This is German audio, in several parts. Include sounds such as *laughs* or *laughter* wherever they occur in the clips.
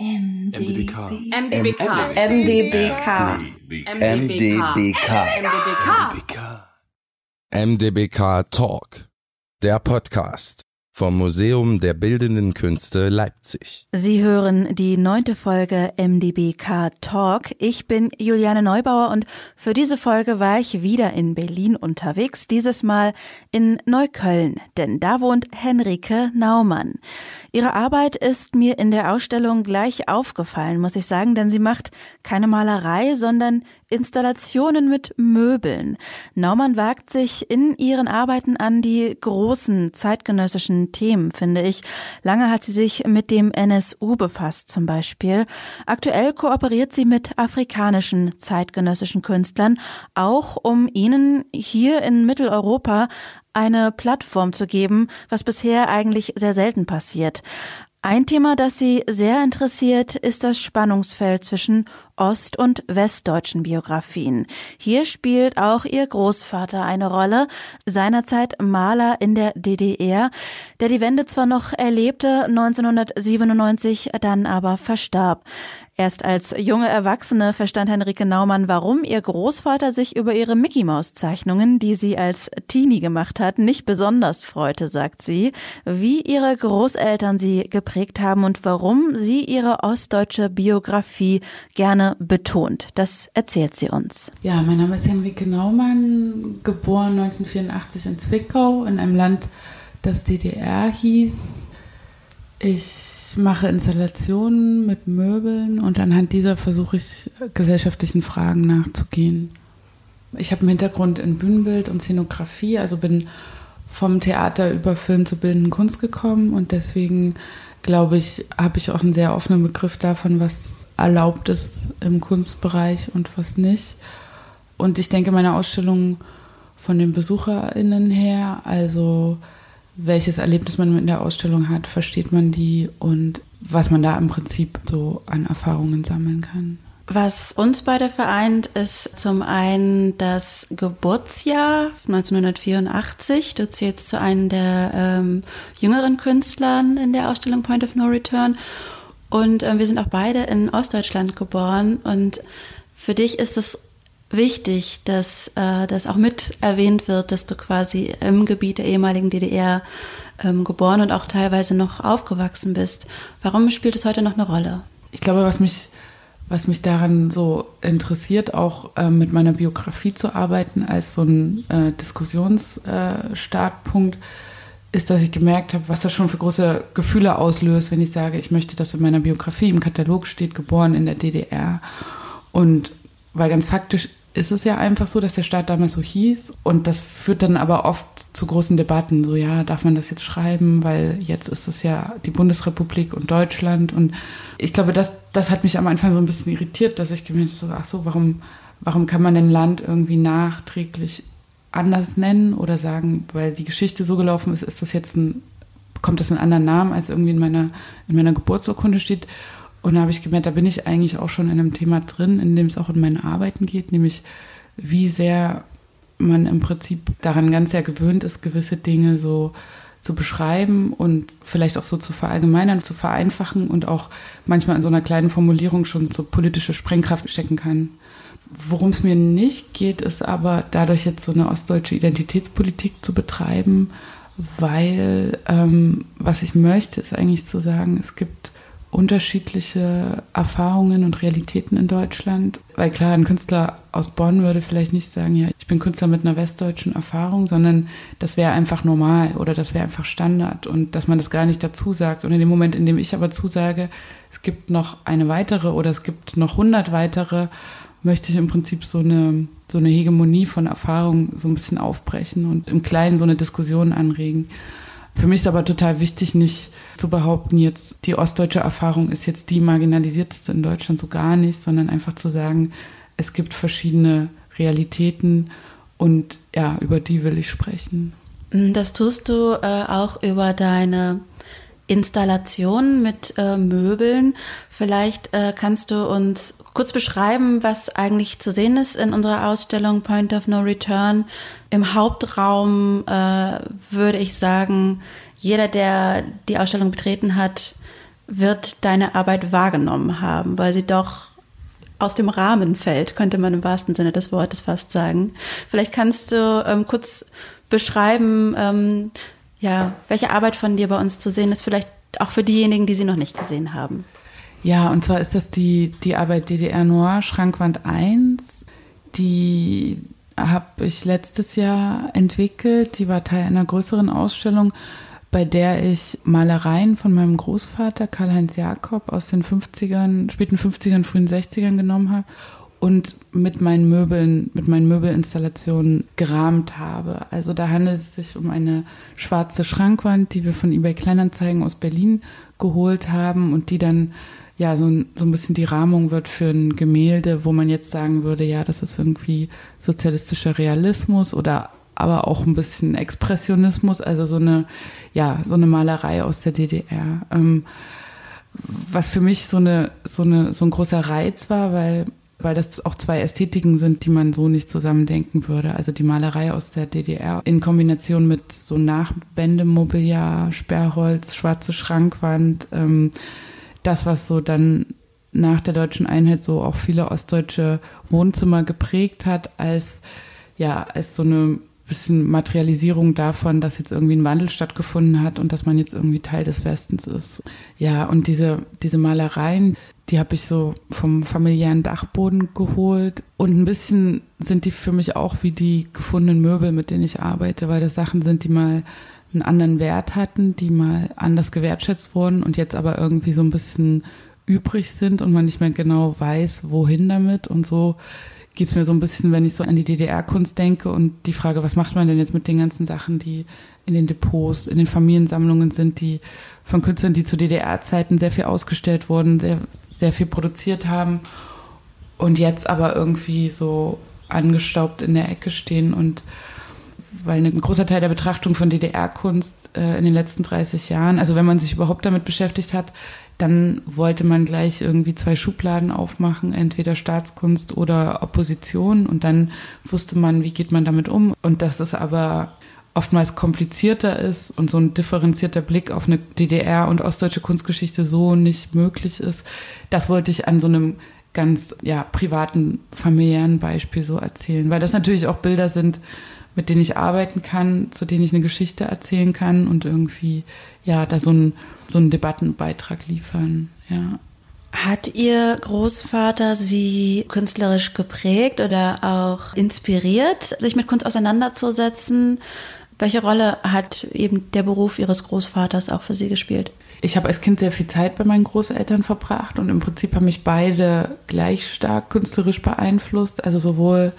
MDBK. MDBK. MDBK. MDBK. MDBK. MDBK Talk, der Podcast vom Museum der Bildenden Künste Leipzig. Sie hören die neunte Folge MDBK Talk. Ich bin Juliane Neubauer und für diese Folge war ich wieder in Berlin unterwegs, dieses Mal in Neukölln, denn da wohnt Henrike Naumann. Ihre Arbeit ist mir in der Ausstellung gleich aufgefallen, muss ich sagen, denn sie macht keine Malerei, sondern Installationen mit Möbeln. Naumann wagt sich in ihren Arbeiten an die großen zeitgenössischen Themen, finde ich. Lange hat sie sich mit dem NSU befasst zum Beispiel. Aktuell kooperiert sie mit afrikanischen zeitgenössischen Künstlern, auch um ihnen hier in Mitteleuropa eine Plattform zu geben, was bisher eigentlich sehr selten passiert. Ein Thema, das Sie sehr interessiert, ist das Spannungsfeld zwischen ost- und westdeutschen Biografien. Hier spielt auch Ihr Großvater eine Rolle, seinerzeit Maler in der DDR, der die Wende zwar noch erlebte, 1997 dann aber verstarb. Erst als junge Erwachsene verstand Henrike Naumann, warum ihr Großvater sich über ihre Mickey Maus Zeichnungen, die sie als Teenie gemacht hat, nicht besonders freute, sagt sie, wie ihre Großeltern sie geprägt haben und warum sie ihre ostdeutsche Biografie gerne betont. Das erzählt sie uns. Ja, mein Name ist Henrike Naumann, geboren 1984 in Zwickau, in einem Land, das DDR hieß. Ich mache Installationen mit Möbeln und anhand dieser versuche ich gesellschaftlichen Fragen nachzugehen. Ich habe einen Hintergrund in Bühnenbild und Szenografie, also bin vom Theater über Film zur bildenden Kunst gekommen und deswegen glaube ich, habe ich auch einen sehr offenen Begriff davon, was erlaubt ist im Kunstbereich und was nicht. Und ich denke, meine Ausstellung von den BesucherInnen her, also welches Erlebnis man mit der Ausstellung hat, versteht man die und was man da im Prinzip so an Erfahrungen sammeln kann. Was uns beide vereint, ist zum einen das Geburtsjahr 1984. Du zählst zu einem der ähm, jüngeren Künstlern in der Ausstellung Point of No Return. Und äh, wir sind auch beide in Ostdeutschland geboren. Und für dich ist es wichtig, dass äh, das auch mit erwähnt wird, dass du quasi im Gebiet der ehemaligen DDR ähm, geboren und auch teilweise noch aufgewachsen bist. Warum spielt es heute noch eine Rolle? Ich glaube, was mich, was mich daran so interessiert, auch äh, mit meiner Biografie zu arbeiten als so ein äh, Diskussionsstartpunkt, äh, ist, dass ich gemerkt habe, was das schon für große Gefühle auslöst, wenn ich sage, ich möchte, dass in meiner Biografie im Katalog steht, geboren in der DDR. Und weil ganz faktisch ist es ja einfach so, dass der Staat damals so hieß. Und das führt dann aber oft zu großen Debatten. So, ja, darf man das jetzt schreiben? Weil jetzt ist es ja die Bundesrepublik und Deutschland. Und ich glaube, das, das hat mich am Anfang so ein bisschen irritiert, dass ich gemerkt habe, so, ach so, warum, warum kann man ein Land irgendwie nachträglich anders nennen oder sagen, weil die Geschichte so gelaufen ist, ist das jetzt ein, kommt das einen anderen Namen, als irgendwie in meiner, in meiner Geburtsurkunde steht. Und da habe ich gemerkt, da bin ich eigentlich auch schon in einem Thema drin, in dem es auch in meinen Arbeiten geht, nämlich wie sehr man im Prinzip daran ganz sehr gewöhnt ist, gewisse Dinge so zu beschreiben und vielleicht auch so zu verallgemeinern, zu vereinfachen und auch manchmal in so einer kleinen Formulierung schon so politische Sprengkraft stecken kann. Worum es mir nicht geht, ist aber dadurch jetzt so eine ostdeutsche Identitätspolitik zu betreiben, weil ähm, was ich möchte, ist eigentlich zu sagen, es gibt unterschiedliche Erfahrungen und Realitäten in Deutschland. Weil klar, ein Künstler aus Bonn würde vielleicht nicht sagen, ja, ich bin Künstler mit einer westdeutschen Erfahrung, sondern das wäre einfach normal oder das wäre einfach Standard und dass man das gar nicht dazu sagt. Und in dem Moment, in dem ich aber zusage, es gibt noch eine weitere oder es gibt noch hundert weitere, möchte ich im Prinzip so eine, so eine Hegemonie von Erfahrung so ein bisschen aufbrechen und im Kleinen so eine Diskussion anregen. Für mich ist aber total wichtig, nicht zu behaupten, jetzt die ostdeutsche Erfahrung ist jetzt die marginalisierteste in Deutschland, so gar nicht, sondern einfach zu sagen, es gibt verschiedene Realitäten und ja, über die will ich sprechen. Das tust du äh, auch über deine Installation mit äh, Möbeln. Vielleicht äh, kannst du uns kurz beschreiben, was eigentlich zu sehen ist in unserer Ausstellung Point of No Return. Im Hauptraum äh, würde ich sagen, jeder, der die Ausstellung betreten hat, wird deine Arbeit wahrgenommen haben, weil sie doch aus dem Rahmen fällt, könnte man im wahrsten Sinne des Wortes fast sagen. Vielleicht kannst du ähm, kurz beschreiben, ähm, ja, welche Arbeit von dir bei uns zu sehen ist, vielleicht auch für diejenigen, die sie noch nicht gesehen haben. Ja, und zwar ist das die, die Arbeit DDR Noir, Schrankwand 1. Die habe ich letztes Jahr entwickelt. Die war Teil einer größeren Ausstellung, bei der ich Malereien von meinem Großvater Karl-Heinz Jakob aus den 50ern, späten 50ern, frühen 60ern genommen habe und mit meinen Möbeln, mit meinen Möbelinstallationen gerahmt habe. Also da handelt es sich um eine schwarze Schrankwand, die wir von eBay Kleinanzeigen aus Berlin geholt haben und die dann ja so, so ein bisschen die Rahmung wird für ein Gemälde, wo man jetzt sagen würde, ja, das ist irgendwie sozialistischer Realismus oder aber auch ein bisschen Expressionismus, also so eine, ja, so eine Malerei aus der DDR. Ähm, was für mich so eine, so eine, so ein großer Reiz war, weil weil das auch zwei Ästhetiken sind, die man so nicht zusammendenken würde. Also die Malerei aus der DDR in Kombination mit so Nachwendemobiliar, Sperrholz, schwarze Schrankwand, ähm, das, was so dann nach der deutschen Einheit so auch viele ostdeutsche Wohnzimmer geprägt hat, als ja, als so eine bisschen Materialisierung davon, dass jetzt irgendwie ein Wandel stattgefunden hat und dass man jetzt irgendwie Teil des Westens ist. Ja, und diese, diese Malereien, die habe ich so vom familiären Dachboden geholt. Und ein bisschen sind die für mich auch wie die gefundenen Möbel, mit denen ich arbeite, weil das Sachen sind, die mal einen anderen Wert hatten, die mal anders gewertschätzt wurden und jetzt aber irgendwie so ein bisschen übrig sind und man nicht mehr genau weiß, wohin damit. Und so geht es mir so ein bisschen, wenn ich so an die DDR-Kunst denke und die Frage, was macht man denn jetzt mit den ganzen Sachen, die in den Depots, in den Familiensammlungen sind, die von Künstlern, die zu DDR-Zeiten sehr viel ausgestellt wurden, sehr, sehr viel produziert haben und jetzt aber irgendwie so angestaubt in der Ecke stehen und weil ein großer Teil der Betrachtung von DDR-Kunst äh, in den letzten 30 Jahren, also wenn man sich überhaupt damit beschäftigt hat, dann wollte man gleich irgendwie zwei Schubladen aufmachen, entweder Staatskunst oder Opposition und dann wusste man, wie geht man damit um und dass es aber oftmals komplizierter ist und so ein differenzierter Blick auf eine DDR und ostdeutsche Kunstgeschichte so nicht möglich ist. Das wollte ich an so einem ganz ja privaten familiären Beispiel so erzählen, weil das natürlich auch Bilder sind, mit denen ich arbeiten kann, zu denen ich eine Geschichte erzählen kann und irgendwie ja da so ein so einen Debattenbeitrag liefern. Ja. Hat Ihr Großvater Sie künstlerisch geprägt oder auch inspiriert, sich mit Kunst auseinanderzusetzen? Welche Rolle hat eben der Beruf Ihres Großvaters auch für Sie gespielt? Ich habe als Kind sehr viel Zeit bei meinen Großeltern verbracht und im Prinzip haben mich beide gleich stark künstlerisch beeinflusst. Also sowohl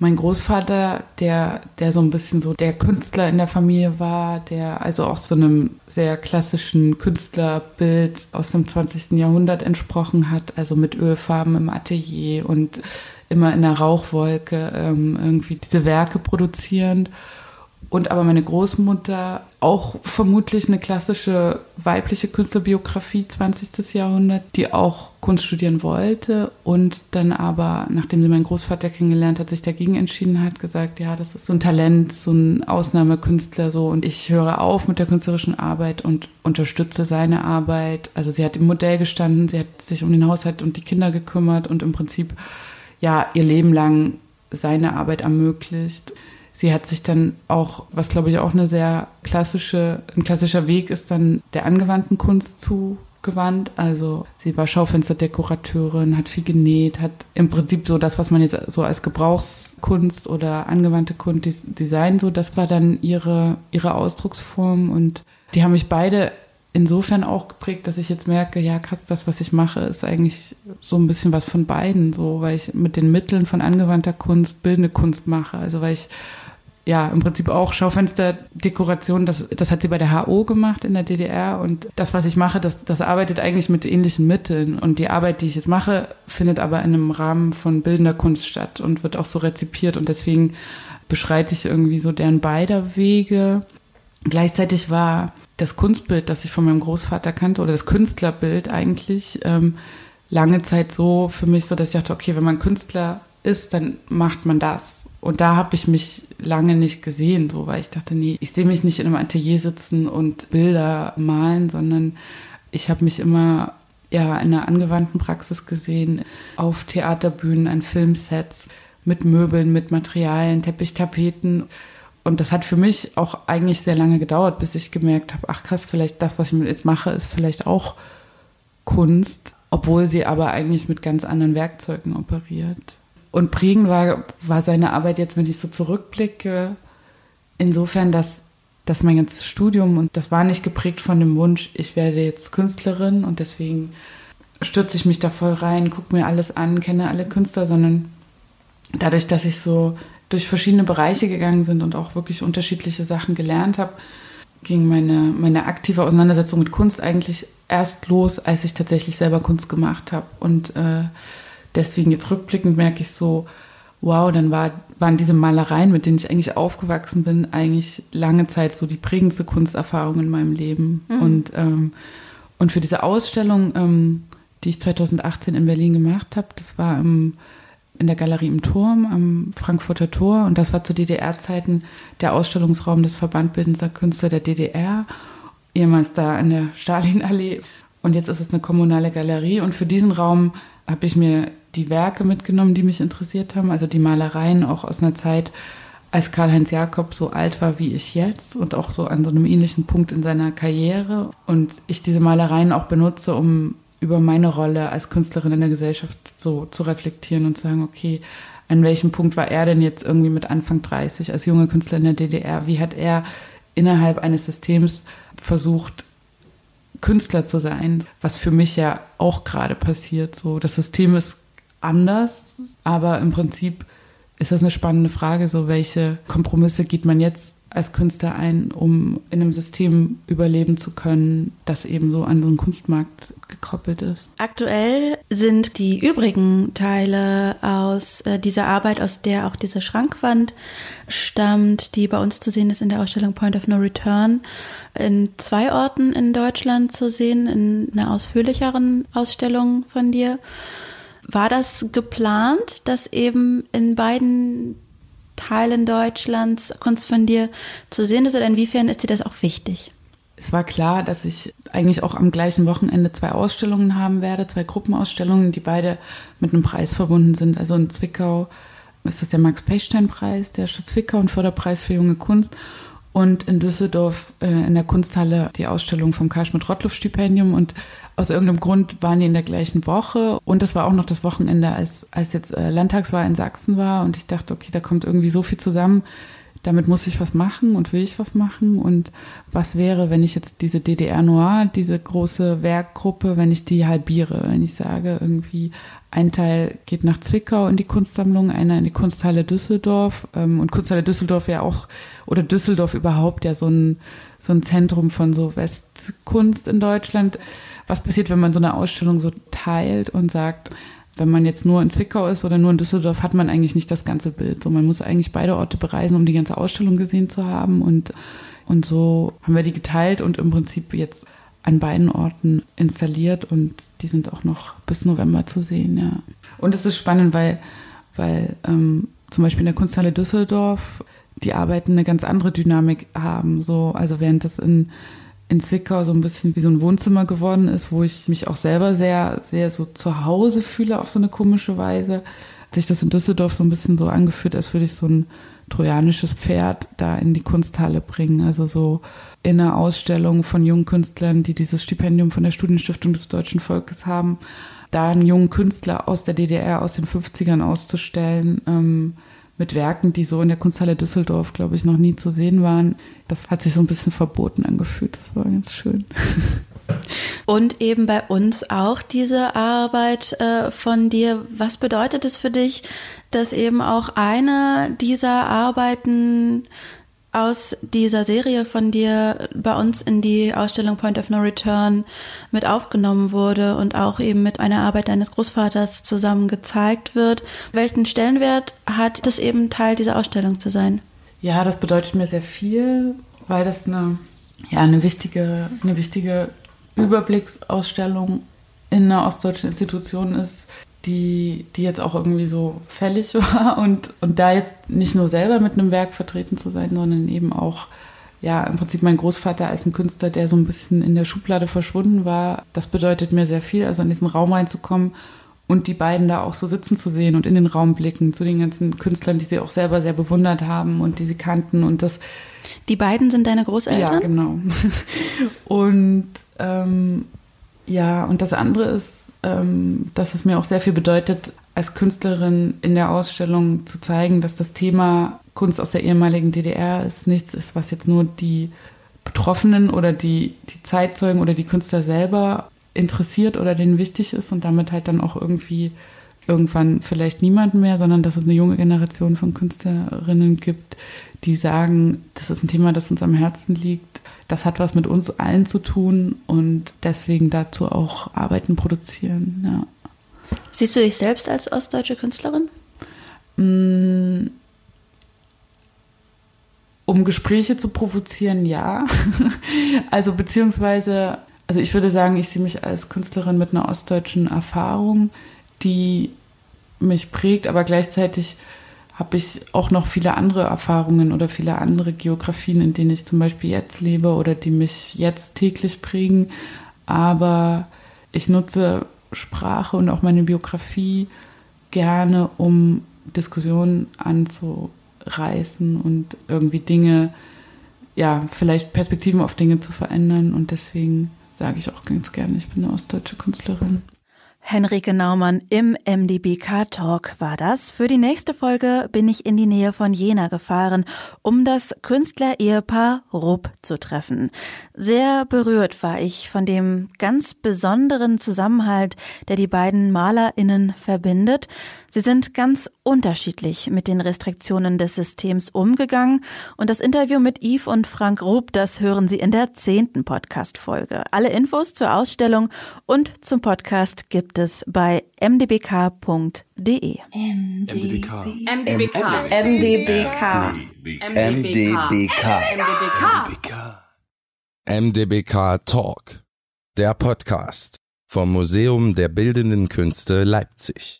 mein Großvater, der, der so ein bisschen so der Künstler in der Familie war, der also auch so einem sehr klassischen Künstlerbild aus dem 20. Jahrhundert entsprochen hat, also mit Ölfarben im Atelier und immer in der Rauchwolke ähm, irgendwie diese Werke produzierend und aber meine Großmutter auch vermutlich eine klassische weibliche Künstlerbiografie 20. Jahrhundert, die auch Kunst studieren wollte und dann aber, nachdem sie meinen Großvater kennengelernt hat, sich dagegen entschieden hat, gesagt, ja, das ist so ein Talent, so ein Ausnahmekünstler so und ich höre auf mit der künstlerischen Arbeit und unterstütze seine Arbeit. Also sie hat im Modell gestanden, sie hat sich um den Haushalt und die Kinder gekümmert und im Prinzip ja ihr Leben lang seine Arbeit ermöglicht sie hat sich dann auch, was glaube ich auch eine sehr klassische, ein klassischer Weg ist, dann der angewandten Kunst zugewandt. Also sie war Schaufensterdekorateurin, hat viel genäht, hat im Prinzip so das, was man jetzt so als Gebrauchskunst oder angewandte Kunst Design, so das war dann ihre, ihre Ausdrucksform und die haben mich beide insofern auch geprägt, dass ich jetzt merke, ja krass, das, was ich mache, ist eigentlich so ein bisschen was von beiden, so, weil ich mit den Mitteln von angewandter Kunst bildende Kunst mache, also weil ich ja, im Prinzip auch Schaufensterdekoration, das, das hat sie bei der HO gemacht in der DDR und das, was ich mache, das, das arbeitet eigentlich mit ähnlichen Mitteln und die Arbeit, die ich jetzt mache, findet aber in einem Rahmen von bildender Kunst statt und wird auch so rezipiert und deswegen beschreite ich irgendwie so deren beider Wege. Gleichzeitig war das Kunstbild, das ich von meinem Großvater kannte oder das Künstlerbild eigentlich ähm, lange Zeit so für mich so, dass ich dachte, okay, wenn man Künstler ist, dann macht man das. Und da habe ich mich lange nicht gesehen, so weil ich dachte, nee, ich sehe mich nicht in einem Atelier sitzen und Bilder malen, sondern ich habe mich immer ja in einer angewandten Praxis gesehen, auf Theaterbühnen, an Filmsets, mit Möbeln, mit Materialien, Teppichtapeten. Und das hat für mich auch eigentlich sehr lange gedauert, bis ich gemerkt habe, ach krass, vielleicht das, was ich jetzt mache, ist vielleicht auch Kunst, obwohl sie aber eigentlich mit ganz anderen Werkzeugen operiert. Und prägend war, war seine Arbeit jetzt, wenn ich so zurückblicke, insofern, dass, dass mein ganzes Studium, und das war nicht geprägt von dem Wunsch, ich werde jetzt Künstlerin und deswegen stürze ich mich da voll rein, gucke mir alles an, kenne alle Künstler, sondern dadurch, dass ich so durch verschiedene Bereiche gegangen bin und auch wirklich unterschiedliche Sachen gelernt habe, ging meine, meine aktive Auseinandersetzung mit Kunst eigentlich erst los, als ich tatsächlich selber Kunst gemacht habe. Und äh, deswegen jetzt rückblickend merke ich so, wow, dann war, waren diese Malereien, mit denen ich eigentlich aufgewachsen bin, eigentlich lange Zeit so die prägendste Kunsterfahrung in meinem Leben. Mhm. Und, ähm, und für diese Ausstellung, ähm, die ich 2018 in Berlin gemacht habe, das war im in der Galerie im Turm am Frankfurter Tor und das war zu DDR-Zeiten der Ausstellungsraum des Verbandbildender Künstler der DDR, ehemals da in der Stalinallee und jetzt ist es eine kommunale Galerie und für diesen Raum habe ich mir die Werke mitgenommen, die mich interessiert haben, also die Malereien auch aus einer Zeit, als Karl-Heinz Jakob so alt war wie ich jetzt und auch so an so einem ähnlichen Punkt in seiner Karriere und ich diese Malereien auch benutze, um über meine Rolle als Künstlerin in der Gesellschaft so zu reflektieren und zu sagen, okay, an welchem Punkt war er denn jetzt irgendwie mit Anfang 30 als junger Künstler in der DDR? Wie hat er innerhalb eines Systems versucht, Künstler zu sein? Was für mich ja auch gerade passiert. So, das System ist anders, aber im Prinzip ist das eine spannende Frage, so welche Kompromisse geht man jetzt als Künstler ein, um in einem System überleben zu können, das eben so an so einen Kunstmarkt gekoppelt ist. Aktuell sind die übrigen Teile aus äh, dieser Arbeit, aus der auch diese Schrankwand stammt, die bei uns zu sehen ist in der Ausstellung Point of No Return, in zwei Orten in Deutschland zu sehen, in einer ausführlicheren Ausstellung von dir. War das geplant, dass eben in beiden Teilen Deutschlands Kunst von dir zu sehen ist oder inwiefern ist dir das auch wichtig? Es war klar, dass ich eigentlich auch am gleichen Wochenende zwei Ausstellungen haben werde, zwei Gruppenausstellungen, die beide mit einem Preis verbunden sind. Also in Zwickau ist das der Max-Pechstein-Preis, der Zwickau und Förderpreis für junge Kunst. Und in Düsseldorf äh, in der Kunsthalle die Ausstellung vom Karl Schmidt-Rottluff-Stipendium. Und aus irgendeinem Grund waren die in der gleichen Woche. Und das war auch noch das Wochenende, als, als jetzt äh, Landtagswahl in Sachsen war. Und ich dachte, okay, da kommt irgendwie so viel zusammen. Damit muss ich was machen und will ich was machen. Und was wäre, wenn ich jetzt diese DDR Noir, diese große Werkgruppe, wenn ich die halbiere? Wenn ich sage, irgendwie ein Teil geht nach Zwickau in die Kunstsammlung, einer in die Kunsthalle Düsseldorf. Ähm, und Kunsthalle Düsseldorf ja auch, oder Düsseldorf überhaupt ja so ein, so ein Zentrum von so Westkunst in Deutschland was passiert, wenn man so eine Ausstellung so teilt und sagt, wenn man jetzt nur in Zwickau ist oder nur in Düsseldorf, hat man eigentlich nicht das ganze Bild. So, man muss eigentlich beide Orte bereisen, um die ganze Ausstellung gesehen zu haben. Und, und so haben wir die geteilt und im Prinzip jetzt an beiden Orten installiert und die sind auch noch bis November zu sehen, ja. Und es ist spannend, weil, weil ähm, zum Beispiel in der Kunsthalle Düsseldorf die Arbeiten eine ganz andere Dynamik haben. So, also während das in in Zwickau so ein bisschen wie so ein Wohnzimmer geworden ist, wo ich mich auch selber sehr, sehr so zu Hause fühle auf so eine komische Weise. Hat sich das in Düsseldorf so ein bisschen so angefühlt, als würde ich so ein trojanisches Pferd da in die Kunsthalle bringen. Also so in einer Ausstellung von jungen Künstlern, die dieses Stipendium von der Studienstiftung des deutschen Volkes haben, da einen jungen Künstler aus der DDR aus den 50ern auszustellen. Ähm, mit Werken, die so in der Kunsthalle Düsseldorf, glaube ich, noch nie zu sehen waren. Das hat sich so ein bisschen verboten angefühlt. Das war ganz schön. *laughs* Und eben bei uns auch diese Arbeit äh, von dir. Was bedeutet es für dich, dass eben auch eine dieser Arbeiten aus dieser Serie von dir bei uns in die Ausstellung Point of No Return mit aufgenommen wurde und auch eben mit einer Arbeit deines Großvaters zusammen gezeigt wird. Welchen Stellenwert hat es eben Teil dieser Ausstellung zu sein? Ja, das bedeutet mir sehr viel, weil das eine, ja, eine wichtige, eine wichtige Überblicksausstellung in einer ostdeutschen Institution ist, die, die jetzt auch irgendwie so fällig *laughs* war und, und da jetzt nicht nur selber mit einem Werk vertreten zu sein, sondern eben auch ja, im Prinzip mein Großvater als ein Künstler, der so ein bisschen in der Schublade verschwunden war, das bedeutet mir sehr viel, also in diesen Raum reinzukommen und die beiden da auch so sitzen zu sehen und in den Raum blicken zu den ganzen Künstlern, die sie auch selber sehr bewundert haben und die sie kannten und das. Die beiden sind deine Großeltern? Ja, genau. *laughs* und ähm, ja, und das andere ist, ähm, dass es mir auch sehr viel bedeutet, als Künstlerin in der Ausstellung zu zeigen, dass das Thema Kunst aus der ehemaligen DDR ist nichts ist, was jetzt nur die Betroffenen oder die, die Zeitzeugen oder die Künstler selber interessiert oder denen wichtig ist und damit halt dann auch irgendwie irgendwann vielleicht niemanden mehr, sondern dass es eine junge Generation von Künstlerinnen gibt, die sagen, das ist ein Thema, das uns am Herzen liegt, das hat was mit uns allen zu tun und deswegen dazu auch Arbeiten produzieren. Ja. Siehst du dich selbst als ostdeutsche Künstlerin? Mm. Um Gespräche zu provozieren, ja. *laughs* also beziehungsweise, also ich würde sagen, ich sehe mich als Künstlerin mit einer ostdeutschen Erfahrung, die mich prägt, aber gleichzeitig habe ich auch noch viele andere Erfahrungen oder viele andere Geografien, in denen ich zum Beispiel jetzt lebe oder die mich jetzt täglich prägen. Aber ich nutze Sprache und auch meine Biografie gerne, um Diskussionen anzureißen und irgendwie Dinge, ja, vielleicht Perspektiven auf Dinge zu verändern. Und deswegen sage ich auch ganz gerne, ich bin eine ostdeutsche Künstlerin. Henrike Naumann im MDBK Talk war das. Für die nächste Folge bin ich in die Nähe von Jena gefahren, um das Künstler-Ehepaar Rupp zu treffen. Sehr berührt war ich von dem ganz besonderen Zusammenhalt, der die beiden MalerInnen verbindet. Sie sind ganz unterschiedlich mit den Restriktionen des Systems umgegangen und das Interview mit Yves und Frank Rupp, das hören Sie in der zehnten Podcast-Folge. Alle Infos zur Ausstellung und zum Podcast gibt es bei mdbk.de. MDBK. MDBK. MDBK. MDBK. MDBK. MDBK Talk, der Podcast vom Museum der Bildenden Künste Leipzig.